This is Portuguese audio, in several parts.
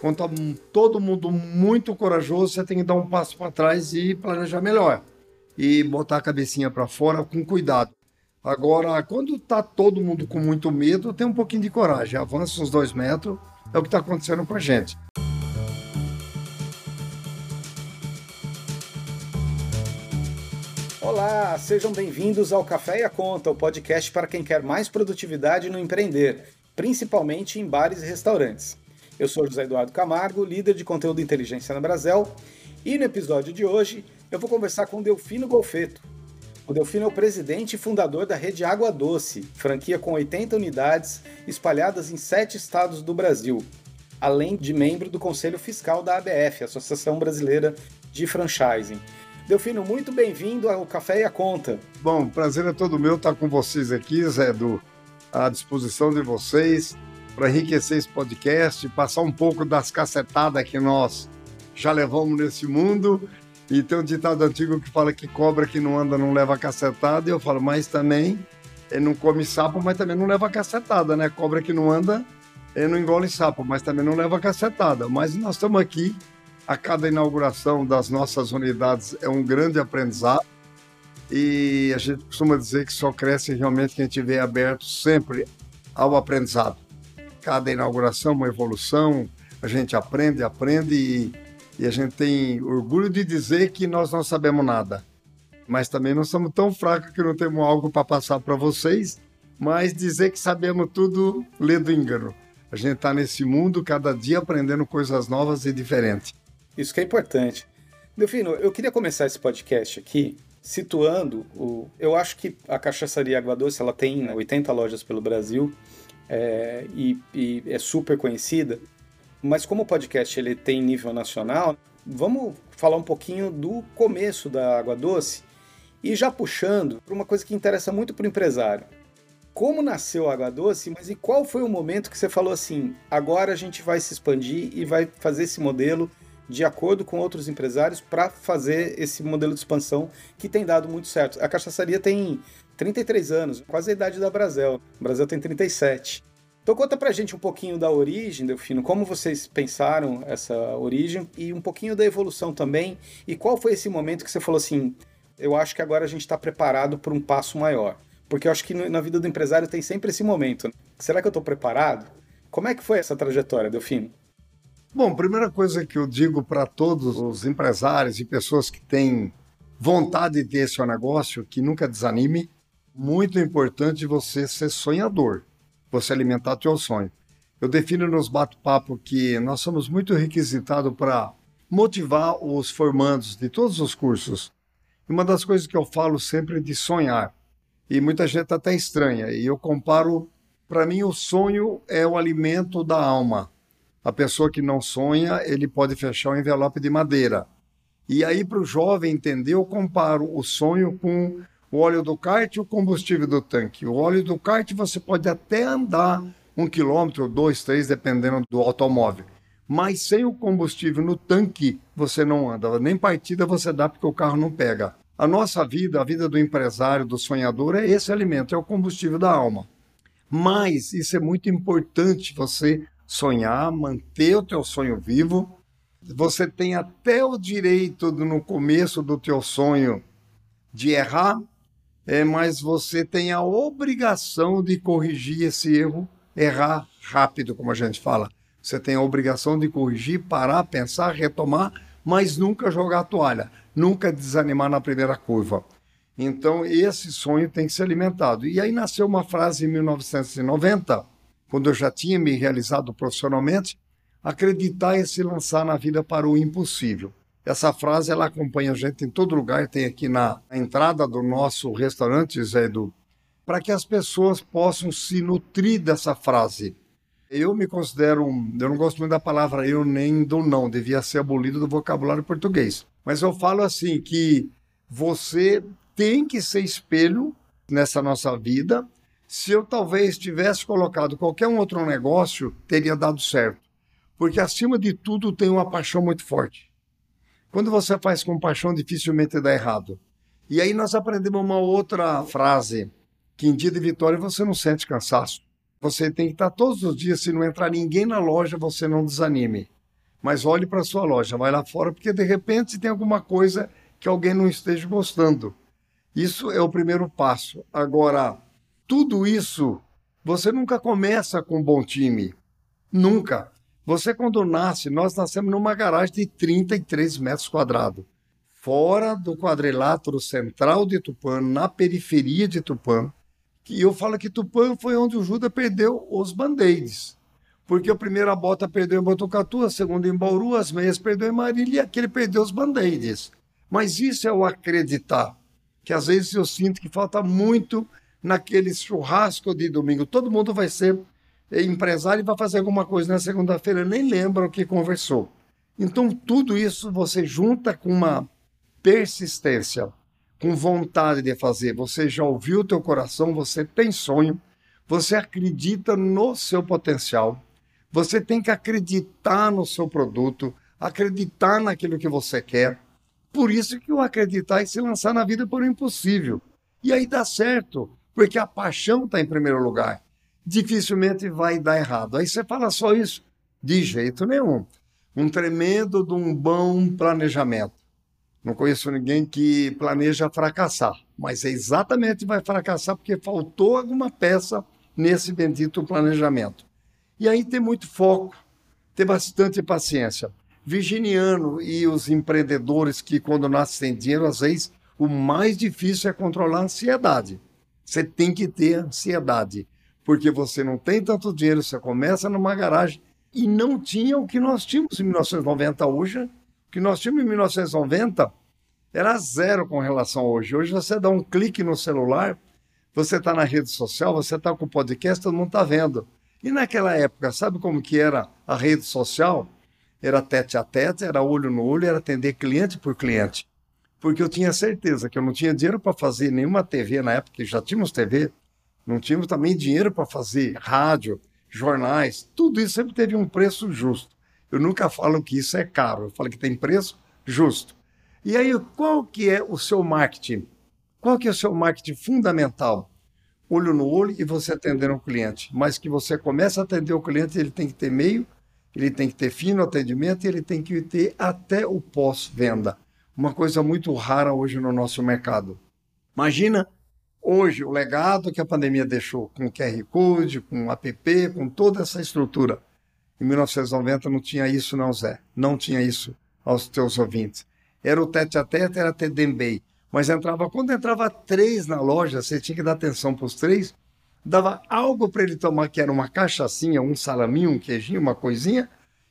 Quando tá todo mundo muito corajoso, você tem que dar um passo para trás e planejar melhor. E botar a cabecinha para fora com cuidado. Agora, quando está todo mundo com muito medo, tem um pouquinho de coragem. Avança uns dois metros, é o que está acontecendo com a gente. Olá, sejam bem-vindos ao Café e a Conta, o podcast para quem quer mais produtividade no empreender, principalmente em bares e restaurantes. Eu sou José Eduardo Camargo, líder de conteúdo inteligência na Brasel, e no episódio de hoje eu vou conversar com Delfino Golfeto, o Delfino é o presidente e fundador da rede Água Doce, franquia com 80 unidades espalhadas em sete estados do Brasil, além de membro do Conselho Fiscal da ABF, Associação Brasileira de Franchising. Delfino, muito bem-vindo ao Café e a Conta. Bom, prazer é todo meu estar com vocês aqui, Zé, do, à disposição de vocês para enriquecer esse podcast, passar um pouco das cacetadas que nós já levamos nesse mundo e tem um ditado antigo que fala que cobra que não anda não leva cacetada, e eu falo, mas também ele não come sapo, mas também não leva cacetada, né? Cobra que não anda, ele não engole sapo, mas também não leva cacetada. Mas nós estamos aqui, a cada inauguração das nossas unidades é um grande aprendizado. E a gente costuma dizer que só cresce realmente quem estiver aberto sempre ao aprendizado. Cada inauguração, uma evolução, a gente aprende, aprende e e a gente tem orgulho de dizer que nós não sabemos nada. Mas também não somos tão fracos que não temos algo para passar para vocês. Mas dizer que sabemos tudo lê do engano. A gente está nesse mundo cada dia aprendendo coisas novas e diferentes. Isso que é importante. Delfino, eu queria começar esse podcast aqui situando o. Eu acho que a Cachaçaria Água Doce ela tem 80 lojas pelo Brasil é, e, e é super conhecida. Mas como o podcast ele tem nível nacional, vamos falar um pouquinho do começo da Água Doce e já puxando para uma coisa que interessa muito para o empresário. Como nasceu a Água Doce, mas e qual foi o momento que você falou assim, agora a gente vai se expandir e vai fazer esse modelo de acordo com outros empresários para fazer esse modelo de expansão que tem dado muito certo. A cachaçaria tem 33 anos, quase a idade da Brasel. O Brasil tem 37. Então conta pra gente um pouquinho da origem, Delfino, como vocês pensaram essa origem e um pouquinho da evolução também. E qual foi esse momento que você falou assim, eu acho que agora a gente está preparado para um passo maior? Porque eu acho que na vida do empresário tem sempre esse momento. Né? Será que eu estou preparado? Como é que foi essa trajetória, Delfino? Bom, primeira coisa que eu digo para todos os empresários e pessoas que têm vontade de ter seu negócio, que nunca desanime, muito importante você ser sonhador você alimentar teu sonho. Eu defino nos bate-papo que nós somos muito requisitados para motivar os formandos de todos os cursos. E uma das coisas que eu falo sempre é de sonhar. E muita gente até estranha. E eu comparo, para mim, o sonho é o alimento da alma. A pessoa que não sonha, ele pode fechar um envelope de madeira. E aí, para o jovem entender, eu comparo o sonho com o óleo do kart e o combustível do tanque. O óleo do kart você pode até andar um quilômetro, dois, três, dependendo do automóvel. Mas sem o combustível no tanque, você não anda. Nem partida você dá porque o carro não pega. A nossa vida, a vida do empresário, do sonhador, é esse alimento, é o combustível da alma. Mas isso é muito importante, você sonhar, manter o teu sonho vivo. Você tem até o direito, no começo do teu sonho, de errar, é, mas você tem a obrigação de corrigir esse erro, errar rápido, como a gente fala. Você tem a obrigação de corrigir, parar, pensar, retomar, mas nunca jogar a toalha, nunca desanimar na primeira curva. Então, esse sonho tem que ser alimentado. E aí nasceu uma frase em 1990, quando eu já tinha me realizado profissionalmente, acreditar e se lançar na vida para o impossível. Essa frase ela acompanha a gente em todo lugar, tem aqui na entrada do nosso restaurante, Zé Edu, para que as pessoas possam se nutrir dessa frase. Eu me considero, eu não gosto muito da palavra eu nem do não, devia ser abolido do vocabulário português. Mas eu falo assim que você tem que ser espelho nessa nossa vida. Se eu talvez tivesse colocado qualquer um outro negócio, teria dado certo. Porque acima de tudo tem uma paixão muito forte. Quando você faz com paixão, dificilmente dá errado. E aí nós aprendemos uma outra frase, que em dia de vitória você não sente cansaço. Você tem que estar todos os dias, se não entrar ninguém na loja, você não desanime. mas olhe para sua loja, vai lá fora, porque de repente tem alguma coisa que alguém não esteja gostando. Isso é o primeiro passo. Agora, tudo isso, você nunca começa com um bom time. Nunca. Você, quando nasce, nós nascemos numa garagem de 33 metros quadrados. Fora do quadrilátero central de Tupã, na periferia de Tupã. E eu falo que Tupã foi onde o Judas perdeu os band-aids porque a primeira bota perdeu em Botucatu, a segunda em Bauru, as meias perdeu em Marília e aquele perdeu os band-aids. Mas isso é o acreditar, que às vezes eu sinto que falta muito naquele churrasco de domingo. Todo mundo vai ser empresário e vai fazer alguma coisa na segunda-feira, nem lembra o que conversou. Então, tudo isso você junta com uma persistência, com vontade de fazer. Você já ouviu o teu coração, você tem sonho, você acredita no seu potencial, você tem que acreditar no seu produto, acreditar naquilo que você quer. Por isso que o acreditar e se lançar na vida por impossível. E aí dá certo, porque a paixão está em primeiro lugar. Dificilmente vai dar errado. Aí você fala só isso? De jeito nenhum. Um tremendo de um bom planejamento. Não conheço ninguém que planeja fracassar, mas é exatamente vai fracassar porque faltou alguma peça nesse bendito planejamento. E aí tem muito foco, ter bastante paciência. Virginiano e os empreendedores que, quando nascem sem dinheiro, às vezes o mais difícil é controlar a ansiedade. Você tem que ter ansiedade, porque você não tem tanto dinheiro, você começa numa garagem e não tinha o que nós tínhamos em 1990 hoje. O que nós tínhamos em 1990 era zero com relação a hoje. Hoje você dá um clique no celular, você está na rede social, você está com o podcast, todo mundo está vendo. E naquela época, sabe como que era a rede social? Era tete a tete, era olho no olho, era atender cliente por cliente. Porque eu tinha certeza que eu não tinha dinheiro para fazer nenhuma TV na época, já tínhamos TV, não tínhamos também dinheiro para fazer rádio, jornais, tudo isso sempre teve um preço justo. Eu nunca falo que isso é caro, eu falo que tem preço justo. E aí, qual que é o seu marketing? Qual que é o seu marketing fundamental? olho no olho e você atendendo o cliente. Mas que você começa a atender o cliente, ele tem que ter meio, ele tem que ter fino atendimento e ele tem que ter até o pós-venda. Uma coisa muito rara hoje no nosso mercado. Imagina hoje o legado que a pandemia deixou com QR Code, com app, com toda essa estrutura. Em 1990 não tinha isso, não, Zé. Não tinha isso aos teus ouvintes. Era o tete a tete, era Tedembei. Mas entrava, quando entrava três na loja, você tinha que dar atenção para os três, dava algo para ele tomar, que era uma cachaçinha, um salaminho, um queijinho, uma coisinha,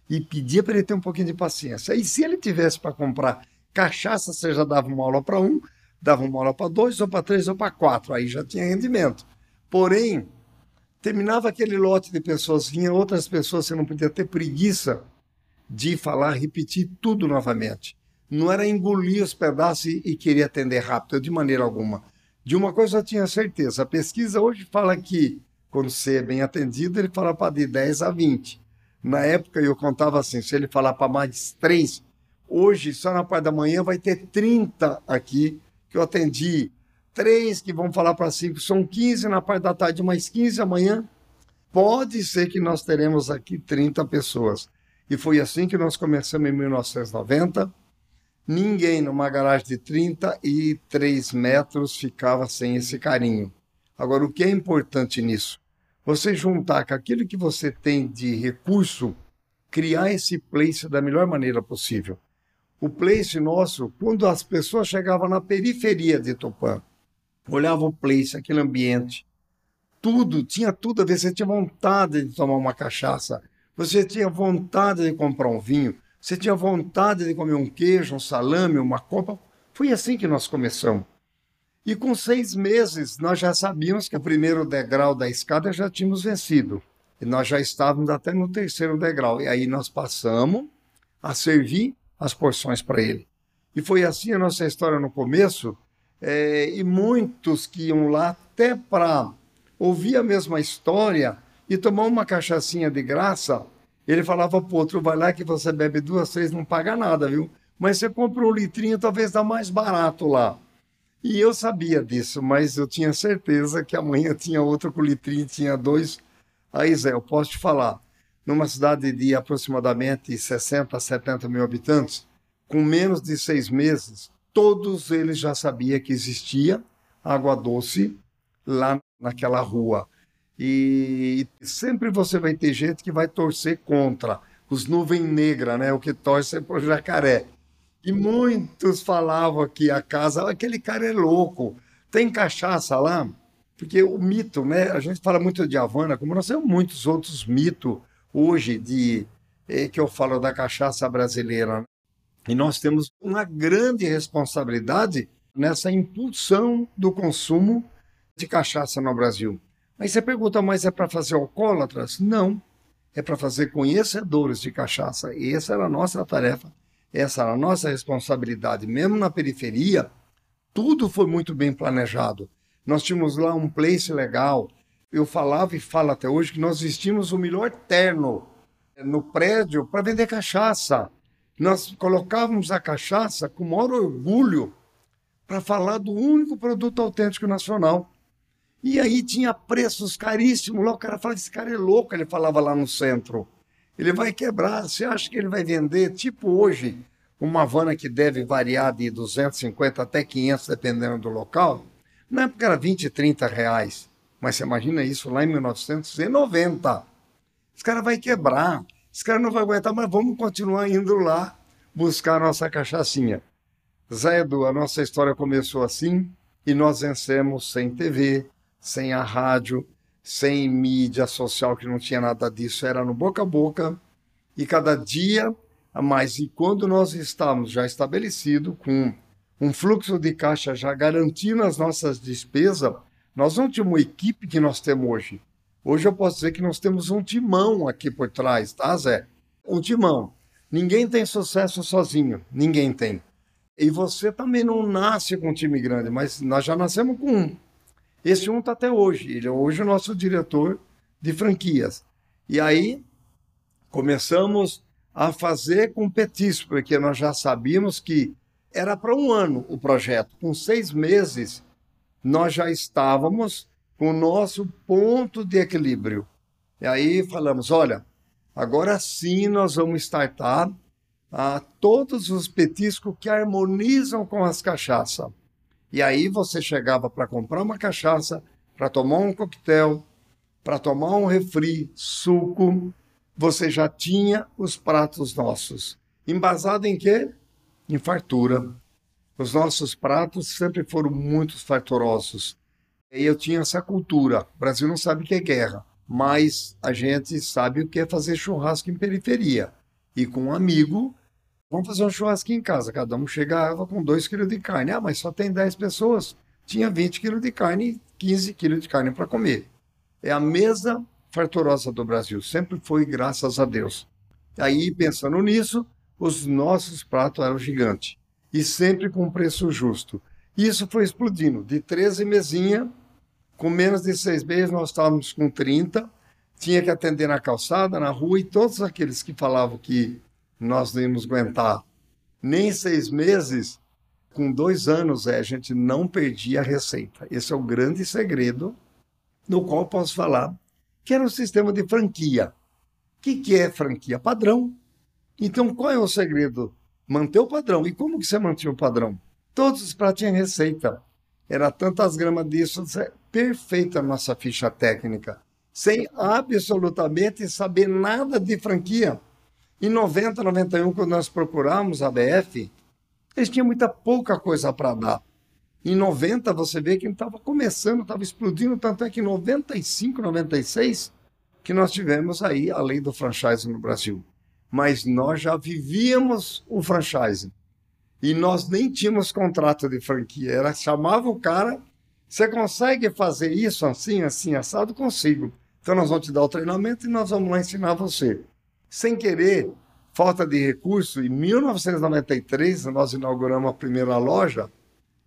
e pedia para ele ter um pouquinho de paciência. E se ele tivesse para comprar cachaça, você já dava uma aula para um, dava uma aula para dois, ou para três, ou para quatro, aí já tinha rendimento. Porém, terminava aquele lote de pessoas, vinha outras pessoas, você não podia ter preguiça de falar, repetir tudo novamente não era engolir os pedaços e, querer atender rápido, de maneira alguma. De uma coisa eu tinha certeza, a pesquisa hoje fala que, quando você é bem atendido, ele fala para de 10 a 20. Na época eu contava assim, se ele falar para mais 3, hoje, só na parte da manhã, vai ter 30 aqui que eu atendi. Três que vão falar para cinco, são 15 na parte da tarde, mais 15 amanhã. Pode ser que nós teremos aqui 30 pessoas. E foi assim que nós começamos em 1990 Ninguém numa garagem de 33 metros ficava sem esse carinho. Agora, o que é importante nisso? Você juntar com aquilo que você tem de recurso, criar esse place da melhor maneira possível. O place nosso, quando as pessoas chegavam na periferia de Tupã, olhavam o place, aquele ambiente, tudo, tinha tudo a ver. Você tinha vontade de tomar uma cachaça, você tinha vontade de comprar um vinho, você tinha vontade de comer um queijo, um salame, uma copa. Foi assim que nós começamos. E com seis meses, nós já sabíamos que o primeiro degrau da escada já tínhamos vencido. E nós já estávamos até no terceiro degrau. E aí nós passamos a servir as porções para ele. E foi assim a nossa história no começo. É, e muitos que iam lá até para ouvir a mesma história e tomar uma cachaçinha de graça, ele falava pro outro, vai lá que você bebe duas, três, não paga nada, viu? Mas você compra um litrinho, talvez dá mais barato lá. E eu sabia disso, mas eu tinha certeza que amanhã tinha outro com litrinho, tinha dois. Aí, Zé, eu posso te falar, numa cidade de aproximadamente 60, 70 mil habitantes, com menos de seis meses, todos eles já sabiam que existia água doce lá naquela rua. E sempre você vai ter gente que vai torcer contra os nuvem negra, né? O que torce para o jacaré. E muitos falavam que a casa, aquele cara é louco. Tem cachaça lá? Porque o mito, né? A gente fala muito de Havana, como nós temos muitos outros mitos hoje de é, que eu falo da cachaça brasileira. E nós temos uma grande responsabilidade nessa impulsão do consumo de cachaça no Brasil. Mas você pergunta, mas é para fazer alcoólatras? Não. É para fazer conhecedores de cachaça. E essa era a nossa tarefa, essa era a nossa responsabilidade. Mesmo na periferia, tudo foi muito bem planejado. Nós tínhamos lá um place legal. Eu falava e falo até hoje que nós vestimos o melhor terno no prédio para vender cachaça. Nós colocávamos a cachaça com o maior orgulho para falar do único produto autêntico nacional. E aí tinha preços caríssimos. Lá o cara falava: esse cara é louco, ele falava lá no centro. Ele vai quebrar. Você acha que ele vai vender? Tipo hoje, uma Havana que deve variar de 250 até 500, dependendo do local. Na época era 20, 30 reais. Mas você imagina isso lá em 1990. Esse cara vai quebrar. Esse cara não vai aguentar, mas vamos continuar indo lá buscar a nossa cachaçinha. Zé Edu, a nossa história começou assim e nós vencemos sem TV, sem a rádio, sem mídia social, que não tinha nada disso, era no boca a boca. E cada dia a mais. E quando nós estávamos já estabelecido com um fluxo de caixa já garantindo as nossas despesas, nós não tínhamos uma equipe que nós temos hoje. Hoje eu posso dizer que nós temos um timão aqui por trás, tá, Zé? Um timão. Ninguém tem sucesso sozinho, ninguém tem. E você também não nasce com um time grande, mas nós já nascemos com um. Esse um está até hoje. Ele é hoje o nosso diretor de franquias. E aí começamos a fazer com porque nós já sabíamos que era para um ano o projeto. Com seis meses, nós já estávamos com o nosso ponto de equilíbrio. E aí falamos: olha, agora sim nós vamos startar a todos os petiscos que harmonizam com as cachaças. E aí você chegava para comprar uma cachaça, para tomar um coquetel, para tomar um refri, suco, você já tinha os pratos nossos. Embasado em quê? Em fartura. Os nossos pratos sempre foram muito farturosos. E eu tinha essa cultura. O Brasil não sabe o que é guerra, mas a gente sabe o que é fazer churrasco em periferia. E com um amigo, Vamos fazer um churrasquinho em casa. Cada um chegava com 2 quilos de carne. Ah, mas só tem 10 pessoas. Tinha 20 quilos de carne e 15 quilos de carne para comer. É a mesa farturosa do Brasil. Sempre foi, graças a Deus. Aí, pensando nisso, os nossos pratos eram gigantes. E sempre com preço justo. Isso foi explodindo. De 13 mesinha, com menos de seis meses, nós estávamos com 30. Tinha que atender na calçada, na rua, e todos aqueles que falavam que nós não íamos aguentar nem seis meses. Com dois anos, é, a gente não perdia a receita. Esse é o grande segredo no qual posso falar, que era o sistema de franquia. O que, que é franquia? Padrão. Então, qual é o segredo? Manter o padrão. E como que você mantinha o padrão? Todos os pratos tinham receita. Era tantas gramas disso. Perfeita a nossa ficha técnica. Sem absolutamente saber nada de franquia. Em 90, 91, quando nós procuramos a BF, eles tinham muita pouca coisa para dar. Em 90, você vê que estava começando, estava explodindo, tanto é que em 95, 96, que nós tivemos aí a lei do franchise no Brasil. Mas nós já vivíamos o franchise. E nós nem tínhamos contrato de franquia. Era chamava o cara, você consegue fazer isso assim, assim, assado? Consigo. Então nós vamos te dar o treinamento e nós vamos lá ensinar você sem querer, falta de recurso, em 1993 nós inauguramos a primeira loja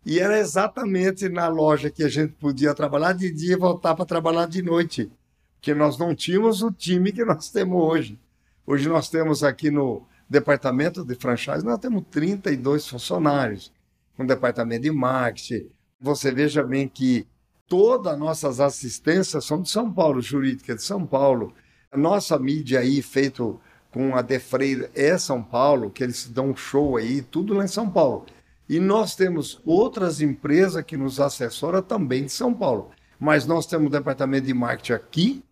e era exatamente na loja que a gente podia trabalhar de dia e voltar para trabalhar de noite, porque nós não tínhamos o time que nós temos hoje. Hoje nós temos aqui no departamento de franchise, nós temos 32 funcionários, no departamento de marketing. Você veja bem que todas as nossas assistências são de São Paulo, jurídica de São Paulo, A nossa mídia aí, feito com a Defreira, é São Paulo, que eles dão um show aí, tudo lá em São Paulo. E nós temos outras empresas que nos assessoram também de São Paulo. Mas nós temos o departamento de marketing aqui,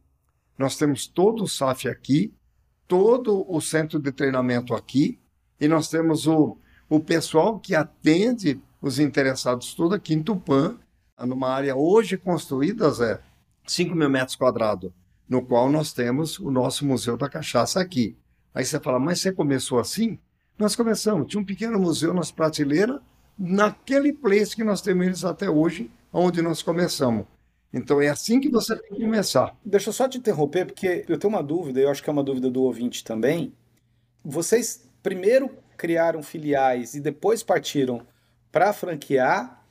nós temos todo o SAF aqui, todo o centro de treinamento aqui, e nós temos o, o pessoal que atende os interessados tudo aqui em Tupã, numa área hoje construída, Zé, 5 mil metros quadrados, no qual nós temos o nosso Museu da Cachaça aqui. Aí você fala, mas você começou assim? Nós começamos, tinha um pequeno museu nas prateleiras, naquele place que nós temos eles até hoje, onde nós começamos. Então é assim que você tem que começar. Deixa eu só te interromper, porque eu tenho uma dúvida, eu acho que é uma dúvida do ouvinte também. Vocês primeiro criaram filiais e depois partiram para franquear,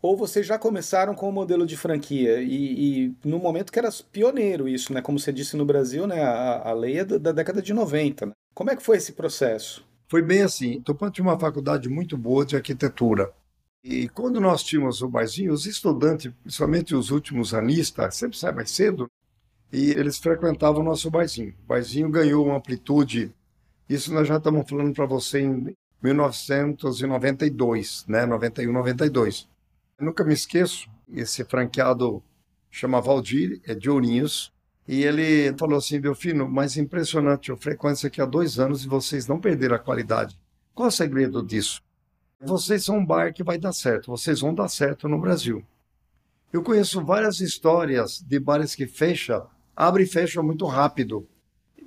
ou vocês já começaram com o modelo de franquia? E, e, no momento que era pioneiro isso, né? Como você disse no Brasil, né? A, a lei é da, da, década de 90. Né? Como é que foi esse processo? Foi bem assim. Tupã tinha uma faculdade muito boa de arquitetura. E quando nós tínhamos o barzinho, os estudantes, principalmente os últimos anistas, sempre saem mais cedo, e eles frequentavam o nosso barzinho. O barzinho ganhou uma amplitude, isso nós já estamos falando para você em 1992, né? 91, 92. Eu nunca me esqueço, esse franqueado chama Valdir, é de Ourinhos, e ele falou assim, Delfino, mas impressionante, eu frequento aqui há dois anos e vocês não perderam a qualidade. Qual o segredo disso? Vocês são um bar que vai dar certo, vocês vão dar certo no Brasil. Eu conheço várias histórias de bares que fecham, abre e fecha muito rápido.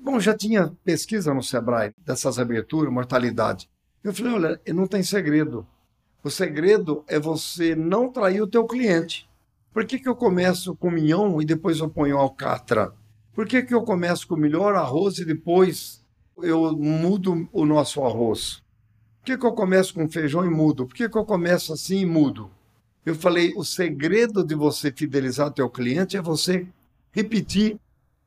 Bom, já tinha pesquisa no Sebrae dessas aberturas, mortalidade. Eu falei, olha, não tem segredo. O segredo é você não trair o teu cliente. Por que, que eu começo com mignon e depois eu ponho alcatra? Por que, que eu começo com o melhor arroz e depois eu mudo o nosso arroz? Por que, que eu começo com feijão e mudo? Por que, que eu começo assim e mudo? Eu falei, o segredo de você fidelizar teu cliente é você repetir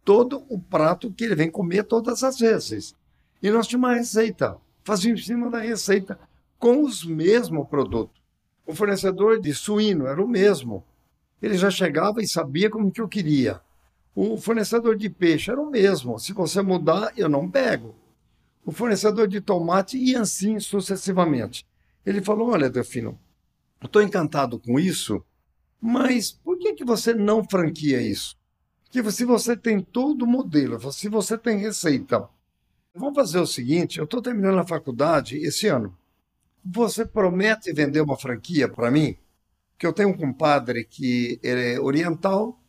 todo o prato que ele vem comer todas as vezes. E nós tínhamos uma receita, fazíamos em cima da receita com os mesmos produtos. O fornecedor de suíno era o mesmo. Ele já chegava e sabia como que eu queria. O fornecedor de peixe era o mesmo. Se você mudar, eu não pego. O fornecedor de tomate e assim sucessivamente. Ele falou: Olha, Delfino, estou encantado com isso, mas por que, que você não franquia isso? Porque se você tem todo o modelo, se você tem receita, vamos fazer o seguinte: eu estou terminando a faculdade esse ano. Você promete vender uma franquia para mim? Que eu tenho um compadre que é oriental,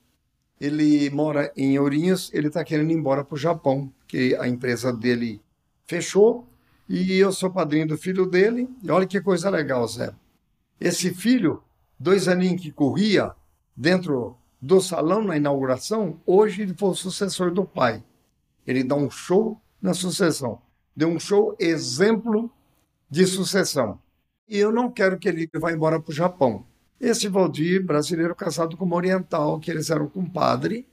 ele mora em Ourinhos, ele está querendo ir embora para o Japão, que a empresa dele fechou, e eu sou padrinho do filho dele. E olha que coisa legal, Zé. Esse filho, dois aninhos que corria dentro do salão na inauguração, hoje ele foi o sucessor do pai. Ele dá um show na sucessão. Deu um show exemplo de sucessão. E eu não quero que ele vá embora para o Japão. Esse Valdir, brasileiro casado com uma oriental, que eles eram compadre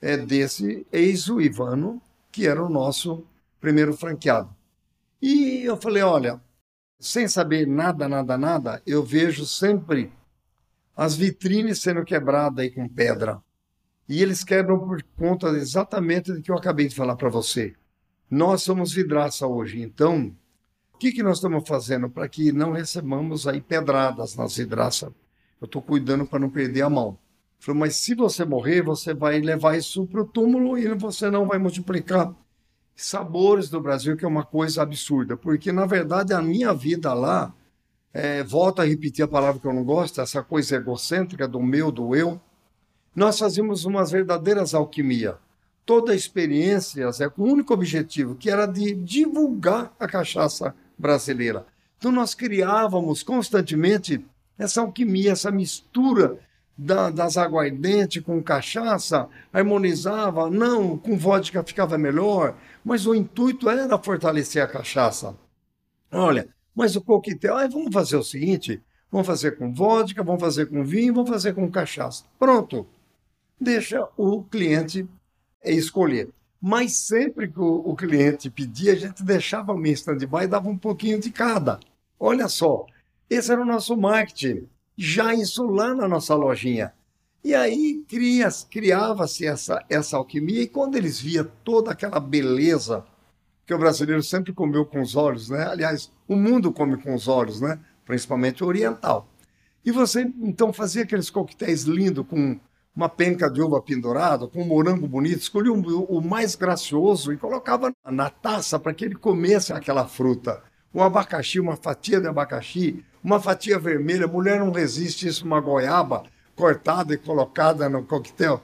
é, desse ex-Ivano, que era o nosso primeiro franqueado. E eu falei, olha, sem saber nada, nada, nada, eu vejo sempre as vitrines sendo quebradas aí com pedra. E eles quebram por conta exatamente do que eu acabei de falar para você. Nós somos vidraça hoje, então que, que nós estamos fazendo para que não recebamos aí pedradas nas vidraças? Eu estou cuidando para não perder a mão. Falei, mas se você morrer, você vai levar isso para o túmulo e você não vai multiplicar sabores do Brasil, que é uma coisa absurda. Porque, na verdade, a minha vida lá, é, volto a repetir a palavra que eu não gosto, essa coisa egocêntrica do meu, do eu, nós fazíamos umas verdadeiras alquimia. Toda experiência é com o único objetivo, que era de divulgar a cachaça brasileira. Então nós criávamos constantemente essa alquimia, essa mistura da, das aguardentes com cachaça, harmonizava, não, com vodka ficava melhor, mas o intuito era fortalecer a cachaça. Olha, mas o coquetel, aí vamos fazer o seguinte, vamos fazer com vodka, vamos fazer com vinho, vamos fazer com cachaça. Pronto. Deixa o cliente escolher. Mas sempre que o, o cliente pedia, a gente deixava o stand-by e dava um pouquinho de cada. Olha só, esse era o nosso marketing. Já isso lá na nossa lojinha. E aí criava-se essa, essa alquimia, e quando eles via toda aquela beleza que o brasileiro sempre comeu com os olhos, né? Aliás, o mundo come com os olhos, né? Principalmente o oriental. E você então fazia aqueles coquetéis lindos com uma penca de uva pendurada, com um morango bonito, escolhia o mais gracioso e colocava na taça para que ele comesse aquela fruta. Um abacaxi, uma fatia de abacaxi, uma fatia vermelha, mulher não resiste isso, uma goiaba cortada e colocada no coquetel.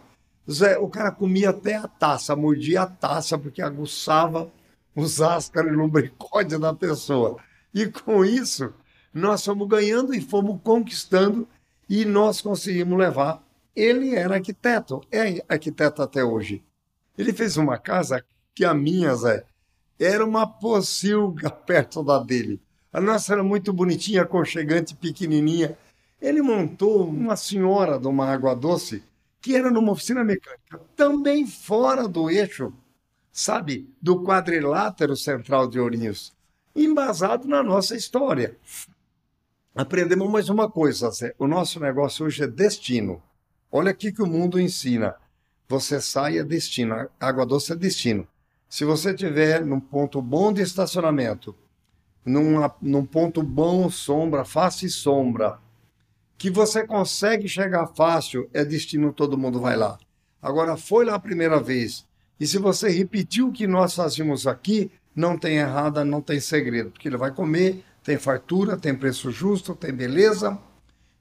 Zé, o cara comia até a taça, mordia a taça, porque aguçava os ascaros e lubricóide da pessoa. E com isso, nós fomos ganhando e fomos conquistando e nós conseguimos levar ele era arquiteto, é arquiteto até hoje. Ele fez uma casa que a minha, Zé, era uma pocilga perto da dele. A nossa era muito bonitinha, aconchegante, pequenininha. Ele montou uma senhora de uma água doce que era numa oficina mecânica, também fora do eixo, sabe, do quadrilátero central de Ourinhos, embasado na nossa história. Aprendemos mais uma coisa, Zé. O nosso negócio hoje é destino. Olha aqui que o mundo ensina. Você sai é destino, água doce é destino. Se você tiver num ponto bom de estacionamento, numa, num ponto bom sombra, face sombra, que você consegue chegar fácil, é destino, todo mundo vai lá. Agora, foi lá a primeira vez, e se você repetiu o que nós fazíamos aqui, não tem errada, não tem segredo, porque ele vai comer, tem fartura, tem preço justo, tem beleza,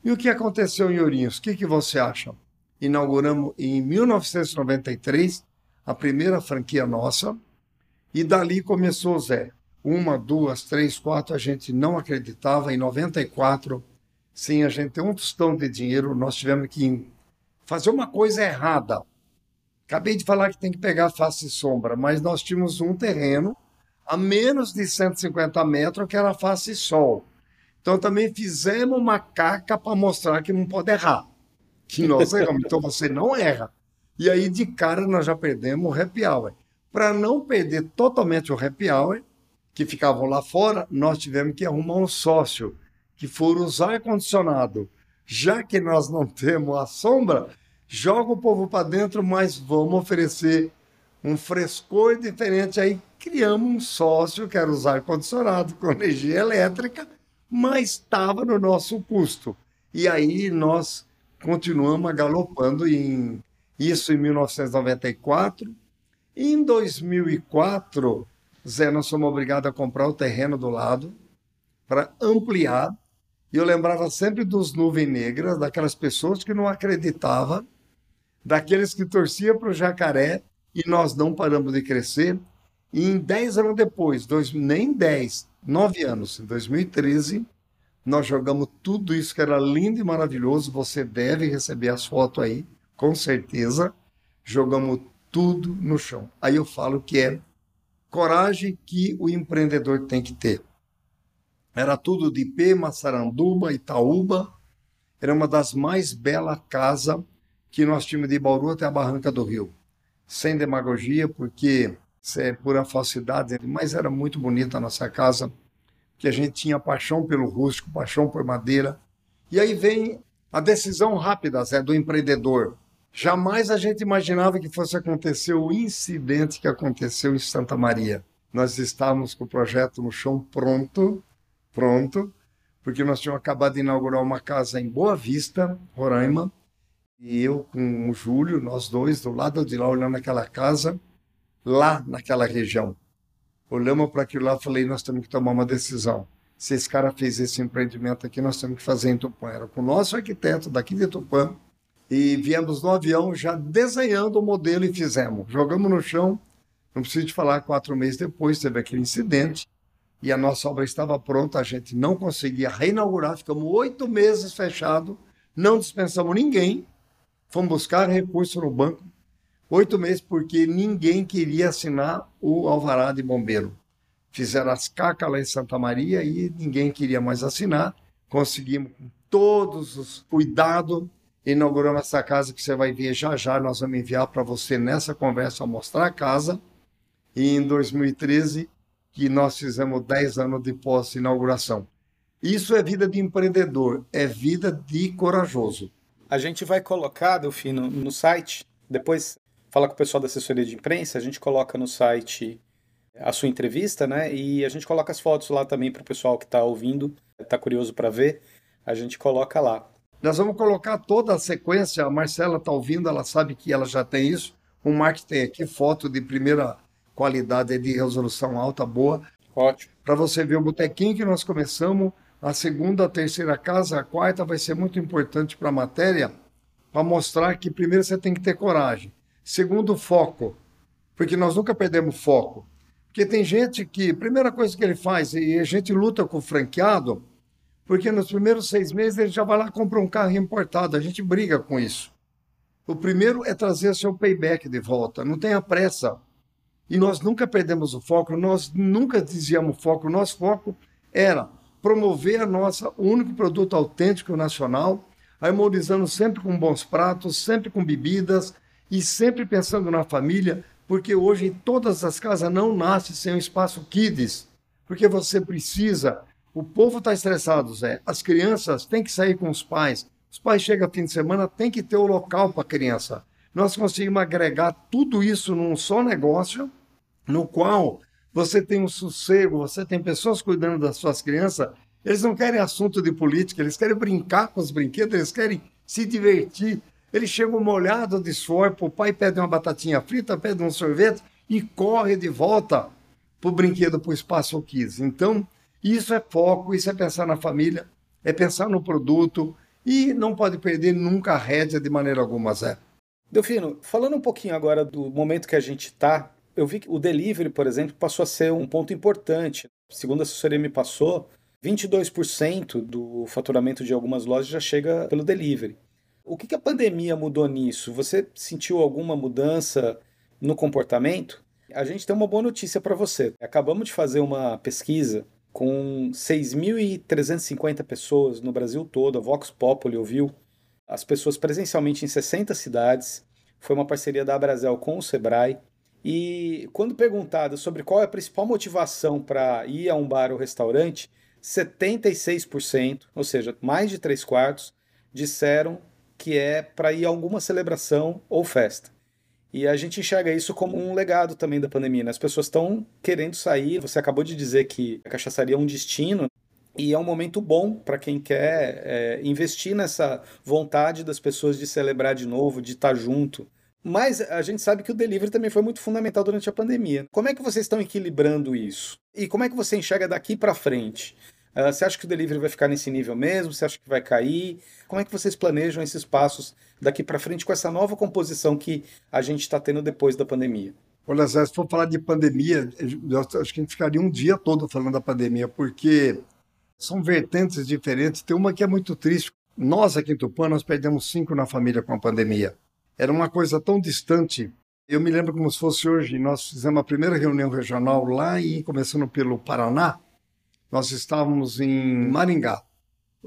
e o que aconteceu em Ourinhos? O que, que você acha? Inauguramos em 1993 a primeira franquia nossa e dali começou, Zé. Uma, duas, três, quatro, a gente não acreditava. Em 94, sem a gente ter um tostão de dinheiro, nós tivemos que fazer uma coisa errada. Acabei de falar que tem que pegar face e sombra, mas nós tínhamos um terreno a menos de 150 metros que era face e sol. Então também fizemos uma caca para mostrar que não pode errar. Que nós erramos. Então você não erra. E aí de cara nós já perdemos o happy hour. Para não perder totalmente o happy hour, que ficavam lá fora, nós tivemos que arrumar um sócio que for usar ar-condicionado. Já que nós não temos a sombra, joga o povo para dentro, mas vamos oferecer um frescor diferente. Aí criamos um sócio que era usar ar-condicionado com energia elétrica mas estava no nosso custo. E aí nós continuamos galopando em isso em 1994. E em 2004, Zé, nós fomos obrigados a comprar o terreno do lado para ampliar. E eu lembrava sempre dos nuvens negras, daquelas pessoas que não acreditavam, daqueles que torciam para o jacaré e nós não paramos de crescer. E em 10 anos depois, dois, nem 10, nove anos, em 2013, nós jogamos tudo isso que era lindo e maravilhoso. Você deve receber as fotos aí, com certeza. Jogamos tudo no chão. Aí eu falo que é coragem que o empreendedor tem que ter. Era tudo de IP, Massaranduba, Itaúba. Era uma das mais belas casas que nós tínhamos de Bauru até a Barranca do Rio. Sem demagogia, porque é pura falsidade, mas era muito bonita a nossa casa, que a gente tinha paixão pelo rústico, paixão por madeira. E aí vem a decisão rápida, Zé, do empreendedor. Jamais a gente imaginava que fosse acontecer o incidente que aconteceu em Santa Maria. Nós estávamos com o projeto no chão pronto, pronto, porque nós tínhamos acabado de inaugurar uma casa em Boa Vista, Roraima, e eu com o Júlio, nós dois, do lado de lá, olhando aquela casa, lá naquela região. Olhamos para aquilo lá e falei, nós temos que tomar uma decisão. Se esse cara fez esse empreendimento aqui, nós temos que fazer em Tupã. Era com o nosso arquiteto daqui de Tupã. E viemos no avião já desenhando o modelo e fizemos. Jogamos no chão. Não preciso te falar, quatro meses depois teve aquele incidente e a nossa obra estava pronta. A gente não conseguia reinaugurar. Ficamos oito meses fechado. Não dispensamos ninguém. Fomos buscar recurso no banco Oito meses porque ninguém queria assinar o alvará de bombeiro. Fizeram as cacas lá em Santa Maria e ninguém queria mais assinar. Conseguimos com todos os cuidados, inauguramos essa casa que você vai ver já já. Nós vamos enviar para você nessa conversa mostrar a casa. E em 2013, que nós fizemos 10 anos de pós-inauguração. Isso é vida de empreendedor, é vida de corajoso. A gente vai colocar, Delfino, no site, depois fala com o pessoal da assessoria de imprensa, a gente coloca no site a sua entrevista, né? E a gente coloca as fotos lá também para o pessoal que está ouvindo, está curioso para ver, a gente coloca lá. Nós vamos colocar toda a sequência. A Marcela está ouvindo, ela sabe que ela já tem isso. O Mark tem aqui foto de primeira qualidade, de resolução alta, boa. Ótimo. Para você ver o botequinho que nós começamos, a segunda, a terceira casa, a quarta vai ser muito importante para a matéria, para mostrar que primeiro você tem que ter coragem. Segundo, foco. Porque nós nunca perdemos foco. Porque tem gente que, primeira coisa que ele faz, e a gente luta com o franqueado, porque nos primeiros seis meses ele já vai lá e compra um carro importado. A gente briga com isso. O primeiro é trazer seu payback de volta. Não tenha pressa. E nós nunca perdemos o foco, nós nunca desviamos o foco. O nosso foco era promover a nossa, único produto autêntico nacional, harmonizando sempre com bons pratos, sempre com bebidas e sempre pensando na família, porque hoje todas as casas não nascem sem um espaço kids, porque você precisa. O povo está estressado, Zé. As crianças têm que sair com os pais. Os pais chegam fim de semana, tem que ter o local para a criança. Nós conseguimos agregar tudo isso num só negócio, no qual você tem um sossego, você tem pessoas cuidando das suas crianças. Eles não querem assunto de política, eles querem brincar com os brinquedos, eles querem se divertir. Eles chegam molhados de suor, o pai pede uma batatinha frita, pede um sorvete e corre de volta para o brinquedo, para o espaço 15. Então, isso é foco, isso é pensar na família, é pensar no produto, e não pode perder nunca a rédea de maneira alguma, Zé. Delfino, falando um pouquinho agora do momento que a gente está, eu vi que o delivery, por exemplo, passou a ser um ponto importante. Segundo a assessoria me passou, 22% do faturamento de algumas lojas já chega pelo delivery. O que, que a pandemia mudou nisso? Você sentiu alguma mudança no comportamento? A gente tem uma boa notícia para você. Acabamos de fazer uma pesquisa com 6.350 pessoas no Brasil todo. A Vox Populi ouviu as pessoas presencialmente em 60 cidades. Foi uma parceria da Abrazel com o Sebrae. E quando perguntado sobre qual é a principal motivação para ir a um bar ou restaurante, 76%, ou seja, mais de 3 quartos, disseram que é para ir a alguma celebração ou festa. E a gente enxerga isso como um legado também da pandemia. Né? As pessoas estão querendo sair. Você acabou de dizer que a cachaçaria é um destino. E é um momento bom para quem quer é, investir nessa vontade das pessoas de celebrar de novo, de estar tá junto. Mas a gente sabe que o delivery também foi muito fundamental durante a pandemia. Como é que vocês estão equilibrando isso? E como é que você enxerga daqui para frente? Uh, você acha que o delivery vai ficar nesse nível mesmo? Você acha que vai cair? Como é que vocês planejam esses passos daqui para frente com essa nova composição que a gente está tendo depois da pandemia? Olha, Zé, se for falar de pandemia, acho que a gente ficaria um dia todo falando da pandemia, porque são vertentes diferentes. Tem uma que é muito triste. Nós aqui em Tupã, nós perdemos cinco na família com a pandemia. Era uma coisa tão distante. Eu me lembro como se fosse hoje. Nós fizemos a primeira reunião regional lá e começando pelo Paraná, nós estávamos em Maringá,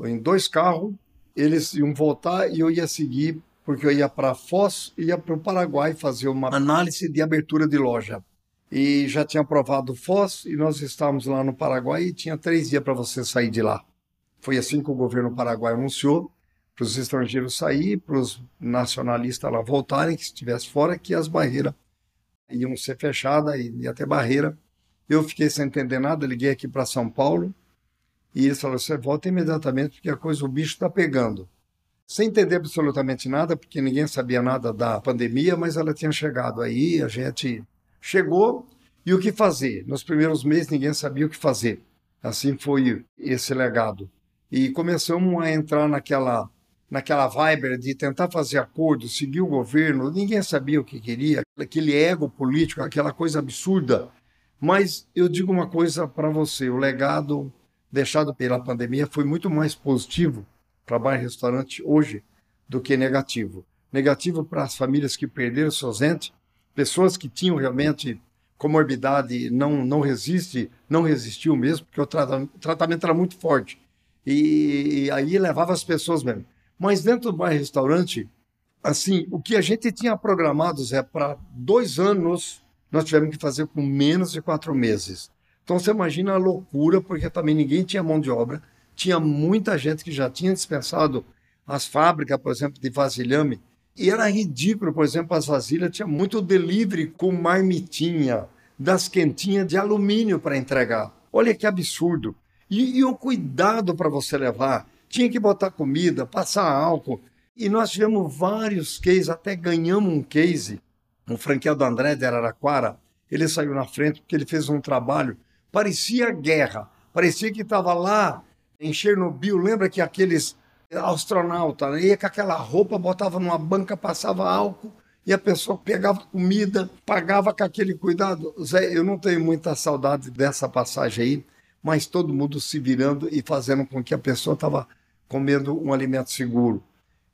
em dois carros, eles iam voltar e eu ia seguir, porque eu ia para Foz e ia para o Paraguai fazer uma análise de abertura de loja. E já tinha aprovado Foz e nós estávamos lá no Paraguai e tinha três dias para você sair de lá. Foi assim que o governo paraguaio anunciou para os estrangeiros sair, para os nacionalistas lá voltarem, que estivesse fora, que as barreiras iam ser fechadas e ia ter barreira eu fiquei sem entender nada, liguei aqui para São Paulo e eles falaram: você volta imediatamente porque a coisa, o bicho está pegando. Sem entender absolutamente nada, porque ninguém sabia nada da pandemia, mas ela tinha chegado aí, a gente chegou e o que fazer? Nos primeiros meses ninguém sabia o que fazer. Assim foi esse legado. E começamos a entrar naquela naquela vibe de tentar fazer acordo, seguir o governo, ninguém sabia o que queria, aquele ego político, aquela coisa absurda mas eu digo uma coisa para você: o legado deixado pela pandemia foi muito mais positivo para bar e restaurante hoje do que negativo. Negativo para as famílias que perderam seus entes, pessoas que tinham realmente comorbidade não não resiste, não resistiu mesmo, porque o tratamento, era muito forte. E, e, aí levava as pessoas mesmo. Mas dentro do bar e restaurante, assim, o que a gente tinha programado é para dois anos nós tivemos que fazer com menos de quatro meses. Então você imagina a loucura, porque também ninguém tinha mão de obra, tinha muita gente que já tinha dispensado as fábricas, por exemplo, de vasilhame. E era ridículo, por exemplo, as vasilhas tinha muito delivery com marmitinha, das quentinhas de alumínio para entregar. Olha que absurdo. E, e o cuidado para você levar. Tinha que botar comida, passar álcool. E nós tivemos vários cases, até ganhamos um case. Um franqueado André de Araraquara, ele saiu na frente porque ele fez um trabalho, parecia guerra, parecia que estava lá em Chernobyl. Lembra que aqueles astronautas né? ia com aquela roupa, botava numa banca, passava álcool e a pessoa pegava comida, pagava com aquele cuidado. Zé, eu não tenho muita saudade dessa passagem aí, mas todo mundo se virando e fazendo com que a pessoa estava comendo um alimento seguro.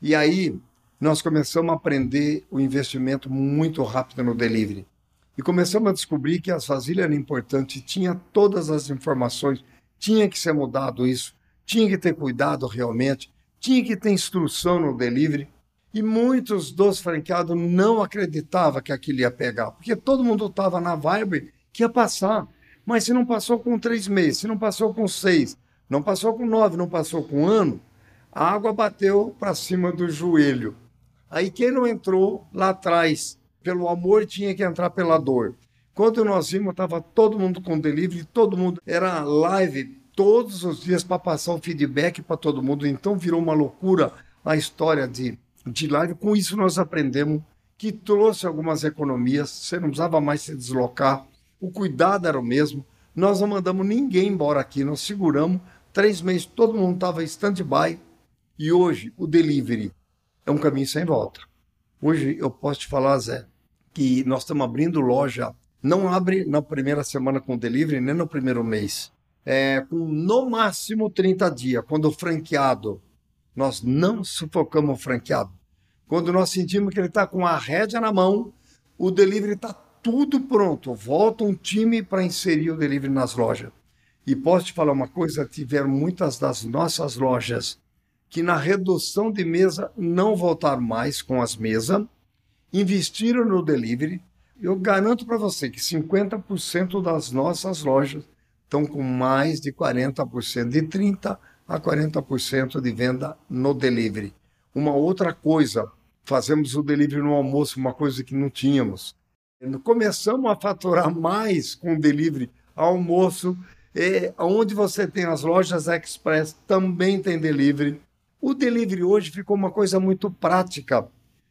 E aí nós começamos a aprender o investimento muito rápido no delivery. E começamos a descobrir que as vasilhas eram importantes, tinha todas as informações, tinha que ser mudado isso, tinha que ter cuidado realmente, tinha que ter instrução no delivery. E muitos dos franqueados não acreditavam que aquilo ia pegar, porque todo mundo estava na vibe que ia passar. Mas se não passou com três meses, se não passou com seis, não passou com nove, não passou com um ano, a água bateu para cima do joelho. Aí quem não entrou lá atrás pelo amor tinha que entrar pela dor. Quando nós vimos, estava todo mundo com delivery, todo mundo era live todos os dias para passar o feedback para todo mundo. Então virou uma loucura a história de, de live. Com isso nós aprendemos que trouxe algumas economias, você não precisava mais se deslocar, o cuidado era o mesmo. Nós não mandamos ninguém embora aqui, nós seguramos. Três meses todo mundo estava stand-by, e hoje o delivery é um caminho sem volta. Hoje eu posso te falar, Zé, que nós estamos abrindo loja. Não abre na primeira semana com delivery, nem no primeiro mês. É, com no máximo 30 dias. Quando o franqueado, nós não sufocamos o franqueado. Quando nós sentimos que ele está com a rédea na mão, o delivery está tudo pronto. Volta um time para inserir o delivery nas lojas. E posso te falar uma coisa: tiveram muitas das nossas lojas que na redução de mesa não voltaram mais com as mesas, investiram no delivery. Eu garanto para você que 50% das nossas lojas estão com mais de 40%, de 30% a 40% de venda no delivery. Uma outra coisa, fazemos o delivery no almoço, uma coisa que não tínhamos. Começamos a faturar mais com delivery almoço, é, onde você tem as lojas express, também tem delivery. O delivery hoje ficou uma coisa muito prática.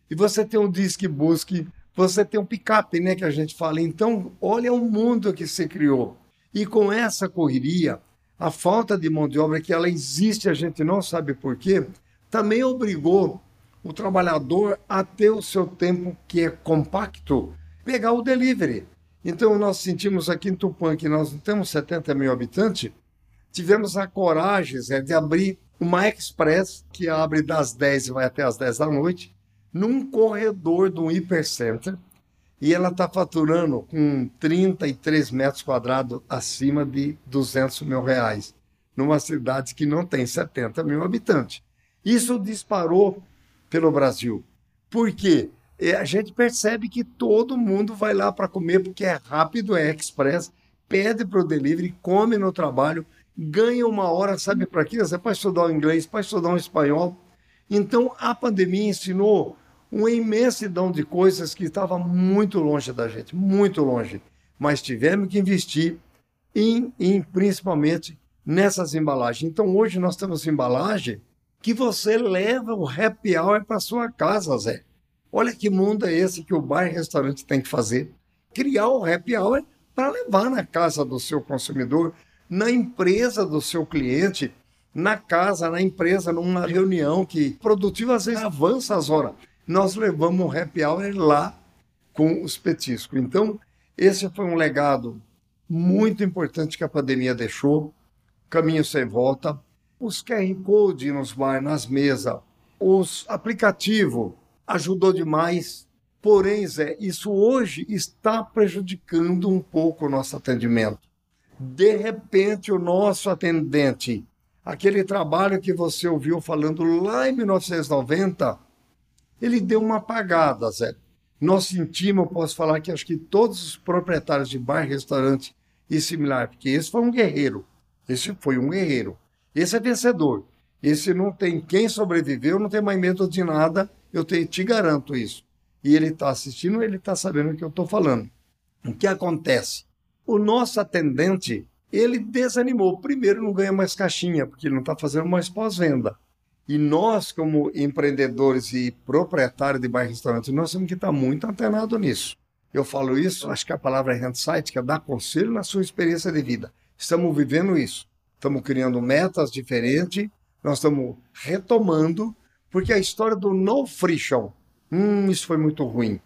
E você tem um disque busque, você tem um picape, né, que a gente fala. Então, olha o mundo que se criou. E com essa correria, a falta de mão de obra que ela existe, a gente não sabe por quê, também obrigou o trabalhador a ter o seu tempo que é compacto, pegar o delivery. Então, nós sentimos aqui em Tupã, que nós não temos 70 mil habitantes, tivemos a coragem Zé, de abrir uma Express que abre das 10 e vai até as 10 da noite, num corredor do Hipercenter, e ela está faturando com 33 metros quadrados acima de 200 mil reais, numa cidade que não tem 70 mil habitantes. Isso disparou pelo Brasil. Por quê? É, a gente percebe que todo mundo vai lá para comer porque é rápido, é express, pede para o delivery, come no trabalho, ganha uma hora, sabe para quê? Para estudar o inglês, para estudar o espanhol. Então, a pandemia ensinou uma imensidão de coisas que estava muito longe da gente, muito longe. Mas tivemos que investir em, em principalmente nessas embalagens. Então, hoje nós temos embalagem que você leva o happy hour para sua casa, Zé. Olha que mundo é esse que o bar e restaurante tem que fazer. Criar o happy hour para levar na casa do seu consumidor na empresa do seu cliente, na casa, na empresa, numa reunião que produtiva às vezes avança as horas. Nós levamos o happy hour lá com os petiscos. Então, esse foi um legado muito importante que a pandemia deixou. Caminho sem volta. Os QR Code nos bares, nas mesas, os aplicativos ajudou demais. Porém, Zé, isso hoje está prejudicando um pouco o nosso atendimento. De repente, o nosso atendente, aquele trabalho que você ouviu falando lá em 1990, ele deu uma apagada, Zé. Nós sentimos, eu posso falar que acho que todos os proprietários de bar, restaurante e similar, porque esse foi um guerreiro. Esse foi um guerreiro. Esse é vencedor. E se não tem quem sobreviveu, não tem mais medo de nada, eu te, te garanto isso. E ele está assistindo, ele está sabendo o que eu estou falando. O que acontece? O nosso atendente, ele desanimou. Primeiro, não ganha mais caixinha, porque ele não está fazendo mais pós-venda. E nós, como empreendedores e proprietários de bairro restaurantes, nós temos que estar muito antenados nisso. Eu falo isso, acho que a palavra é handsight, que é dar conselho na sua experiência de vida. Estamos vivendo isso. Estamos criando metas diferentes, nós estamos retomando, porque a história do no friction, hum, isso foi muito ruim.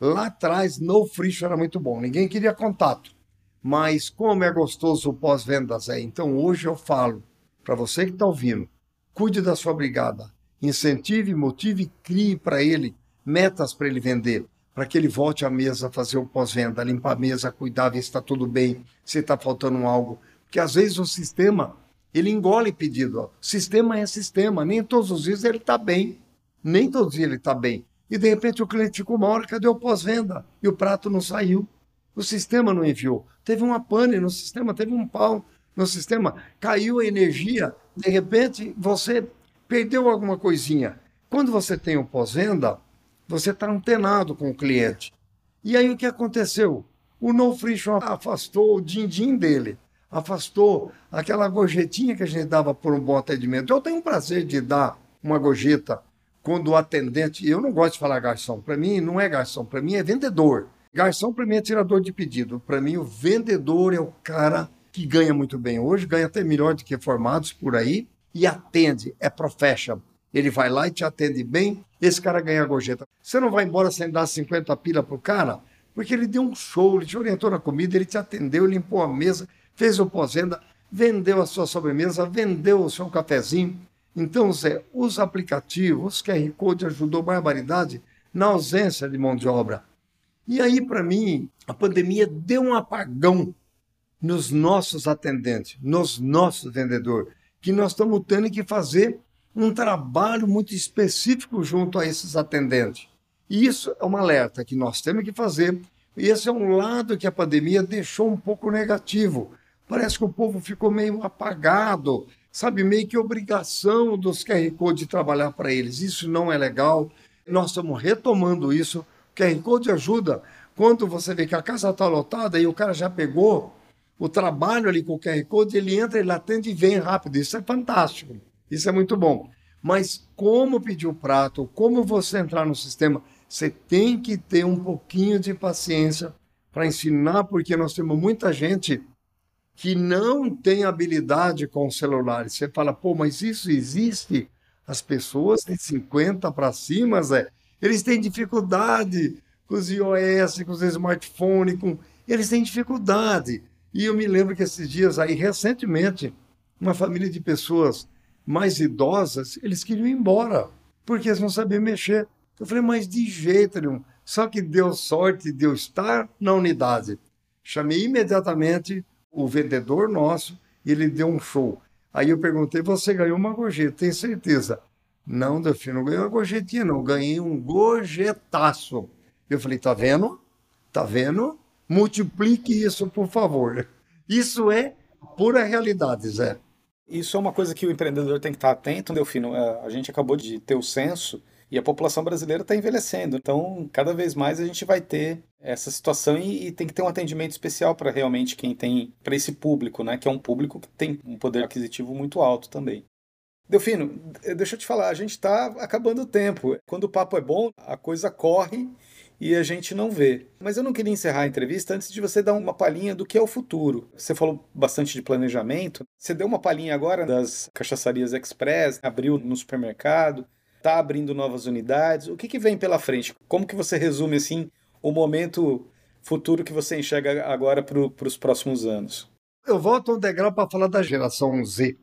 Lá atrás, no friction era muito bom, ninguém queria contato. Mas como é gostoso o pós-vendas é. Então hoje eu falo para você que está ouvindo, Cuide da sua brigada. Incentive, motive, crie para ele metas para ele vender, para que ele volte à mesa fazer o pós-venda, limpar a mesa, cuidar, ver se está tudo bem, se está faltando algo. Porque às vezes o sistema, ele engole pedido. O sistema é sistema, nem todos os dias ele está bem, nem todos os dias ele está bem. E de repente o cliente ficou uma hora, cadê o pós-venda? E o prato não saiu. O sistema não enviou. Teve uma pane no sistema, teve um pau no sistema, caiu a energia, de repente você perdeu alguma coisinha. Quando você tem o pós-venda, você está antenado com o cliente. E aí o que aconteceu? O No Friction afastou o din-din dele, afastou aquela gorjetinha que a gente dava por um bom atendimento. Eu tenho o prazer de dar uma gorjeta quando o atendente, eu não gosto de falar garçom, para mim não é garçom, para mim é vendedor. Garçom para mim é tirador de pedido, para mim o vendedor é o cara que ganha muito bem hoje, ganha até melhor do que formados por aí, e atende, é professional. Ele vai lá e te atende bem, esse cara ganha a gorjeta. Você não vai embora sem dar 50 pila pro cara, porque ele deu um show, ele te orientou na comida, ele te atendeu, limpou a mesa, fez o pós-venda, vendeu a sua sobremesa, vendeu o seu cafezinho. Então, Zé, os aplicativos, os QR Code ajudou barbaridade na ausência de mão de obra. E aí, para mim, a pandemia deu um apagão nos nossos atendentes, nos nossos vendedores, que nós estamos tendo que fazer um trabalho muito específico junto a esses atendentes. E isso é um alerta que nós temos que fazer. E esse é um lado que a pandemia deixou um pouco negativo. Parece que o povo ficou meio apagado, sabe, meio que obrigação dos QR Code de trabalhar para eles. Isso não é legal. Nós estamos retomando isso. QR Code ajuda quando você vê que a casa está lotada e o cara já pegou o trabalho ali com o QR Code, ele entra, ele atende e vem rápido. Isso é fantástico. Isso é muito bom. Mas como pedir o prato, como você entrar no sistema, você tem que ter um pouquinho de paciência para ensinar, porque nós temos muita gente que não tem habilidade com o celular. Você fala, pô, mas isso existe? As pessoas de 50 para cima, Zé, eles têm dificuldade com os iOS, com os smartphones, com... eles têm dificuldade. E eu me lembro que esses dias aí, recentemente, uma família de pessoas mais idosas, eles queriam ir embora, porque eles não sabiam mexer. Eu falei, mas de jeito nenhum. Só que deu sorte de eu estar na unidade. Chamei imediatamente o vendedor nosso e ele deu um show. Aí eu perguntei, você ganhou uma gorjeta, tem certeza? Não, Delfino, não ganhei uma gorjetinha, não. Ganhei um gorjetaço. Eu falei, tá vendo? Tá vendo? Multiplique isso, por favor. Isso é pura realidade, Zé. Isso é uma coisa que o empreendedor tem que estar atento, Delfino. É, a gente acabou de ter o censo e a população brasileira está envelhecendo. Então, cada vez mais a gente vai ter essa situação e, e tem que ter um atendimento especial para realmente quem tem, para esse público, né? Que é um público que tem um poder aquisitivo muito alto também. Delfino, deixa eu te falar, a gente está acabando o tempo. Quando o papo é bom, a coisa corre e a gente não vê. Mas eu não queria encerrar a entrevista antes de você dar uma palhinha do que é o futuro. Você falou bastante de planejamento. Você deu uma palhinha agora das cachaçarias express, abriu no supermercado, está abrindo novas unidades. O que, que vem pela frente? Como que você resume assim o momento futuro que você enxerga agora para os próximos anos? Eu volto um degrau para falar da geração Z.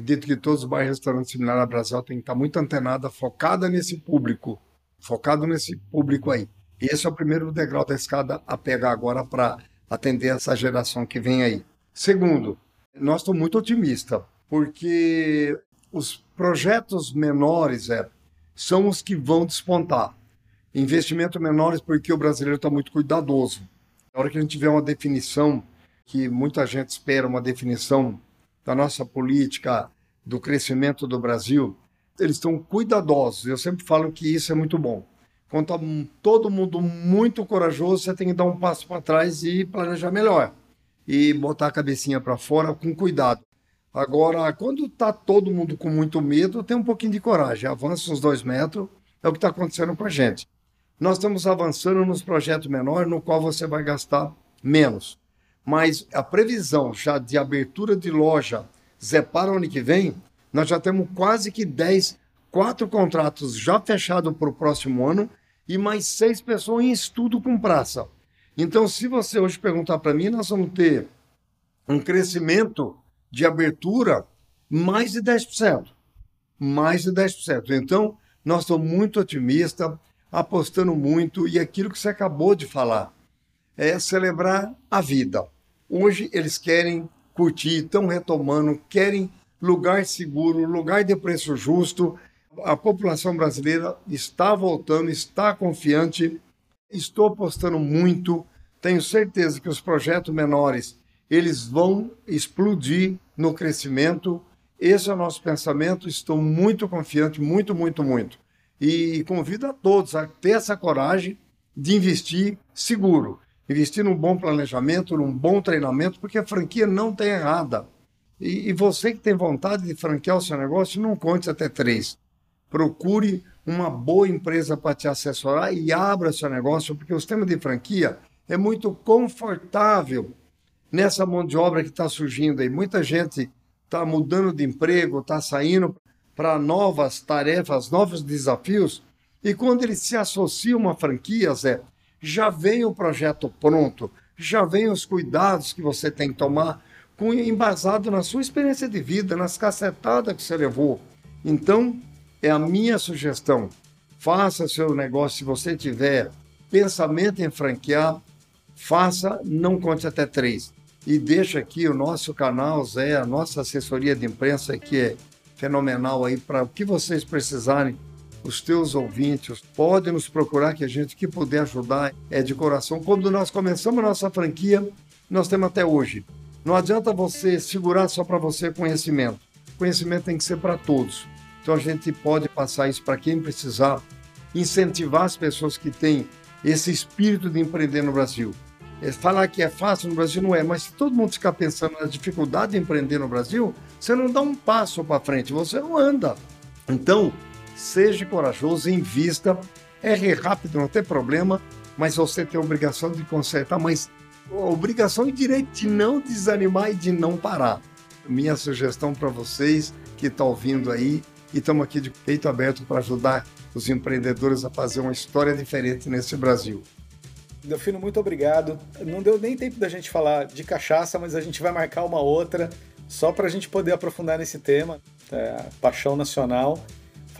Acredito que todos os bairros restaurantes similares no Brasil têm que estar muito antenada, focada nesse público, focado nesse público aí. Esse é o primeiro degrau da escada a pegar agora para atender essa geração que vem aí. Segundo, nós estamos muito otimistas, porque os projetos menores é, são os que vão despontar. Investimento menores porque o brasileiro está muito cuidadoso. Na hora que a gente tiver uma definição, que muita gente espera uma definição da nossa política do crescimento do Brasil, eles estão cuidadosos. Eu sempre falo que isso é muito bom. Quando está todo mundo muito corajoso, você tem que dar um passo para trás e planejar melhor. E botar a cabecinha para fora com cuidado. Agora, quando está todo mundo com muito medo, tem um pouquinho de coragem. Avança uns dois metros, é o que está acontecendo com a gente. Nós estamos avançando nos projetos menores, no qual você vai gastar menos. Mas a previsão já de abertura de loja Zé para ano que vem, nós já temos quase que 10, quatro contratos já fechados para o próximo ano e mais seis pessoas em estudo com praça. Então, se você hoje perguntar para mim, nós vamos ter um crescimento de abertura mais de 10%. Mais de 10%. Então, nós estamos muito otimistas, apostando muito, e aquilo que você acabou de falar é celebrar a vida. Hoje eles querem curtir, estão retomando, querem lugar seguro, lugar de preço justo. A população brasileira está voltando, está confiante. Estou apostando muito. Tenho certeza que os projetos menores eles vão explodir no crescimento. Esse é o nosso pensamento. Estou muito confiante, muito, muito, muito. E convido a todos a ter essa coragem de investir seguro, investir num bom planejamento, num bom treinamento, porque a franquia não tem errada. E, e você que tem vontade de franquear o seu negócio, não conte até três. Procure uma boa empresa para te assessorar e abra seu negócio, porque o sistema de franquia é muito confortável nessa mão de obra que está surgindo aí. Muita gente está mudando de emprego, está saindo para novas tarefas, novos desafios. E quando ele se associa a uma franquia, Zé, já vem o projeto pronto, já vem os cuidados que você tem que tomar, com, embasado na sua experiência de vida, nas cacetadas que você levou. Então, é a minha sugestão. Faça seu negócio se você tiver pensamento em franquear, faça, não conte até três e deixa aqui o nosso canal, Zé, a nossa assessoria de imprensa que é fenomenal aí para o que vocês precisarem. Os teus ouvintes podem nos procurar que a gente que puder ajudar é de coração. Quando nós começamos a nossa franquia, nós temos até hoje. Não adianta você segurar só para você conhecimento. Conhecimento tem que ser para todos. Então a gente pode passar isso para quem precisar, incentivar as pessoas que têm esse espírito de empreender no Brasil. Falar que é fácil no Brasil não é, mas se todo mundo ficar pensando na dificuldade de empreender no Brasil, você não dá um passo para frente, você não anda. Então, seja corajoso, invista, erre rápido, não tem problema, mas você tem a obrigação de consertar, mas a obrigação e direito de não desanimar e de não parar. Minha sugestão para vocês que estão ouvindo aí, e estamos aqui de peito aberto para ajudar os empreendedores a fazer uma história diferente nesse Brasil. Delfino, muito obrigado. Não deu nem tempo da gente falar de cachaça, mas a gente vai marcar uma outra só para a gente poder aprofundar nesse tema, é, paixão nacional.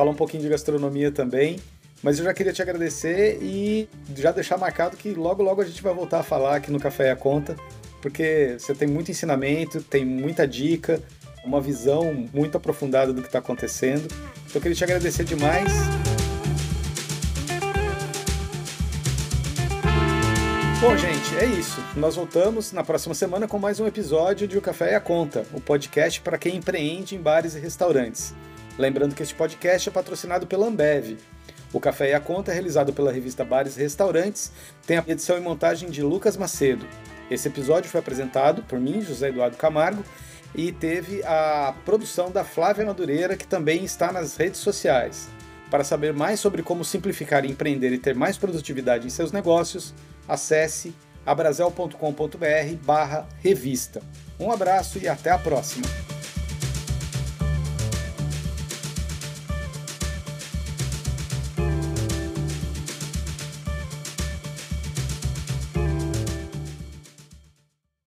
Falar um pouquinho de gastronomia também. Mas eu já queria te agradecer e já deixar marcado que logo logo a gente vai voltar a falar aqui no Café e a Conta, porque você tem muito ensinamento, tem muita dica, uma visão muito aprofundada do que está acontecendo. Então eu queria te agradecer demais. Bom, gente, é isso. Nós voltamos na próxima semana com mais um episódio de O Café e a Conta, o podcast para quem empreende em bares e restaurantes. Lembrando que este podcast é patrocinado pela Ambev. O Café e a Conta é realizado pela revista Bares e Restaurantes, tem a edição e montagem de Lucas Macedo. Esse episódio foi apresentado por mim, José Eduardo Camargo, e teve a produção da Flávia Madureira, que também está nas redes sociais. Para saber mais sobre como simplificar, empreender e ter mais produtividade em seus negócios, acesse abrazel.com.br barra revista. Um abraço e até a próxima!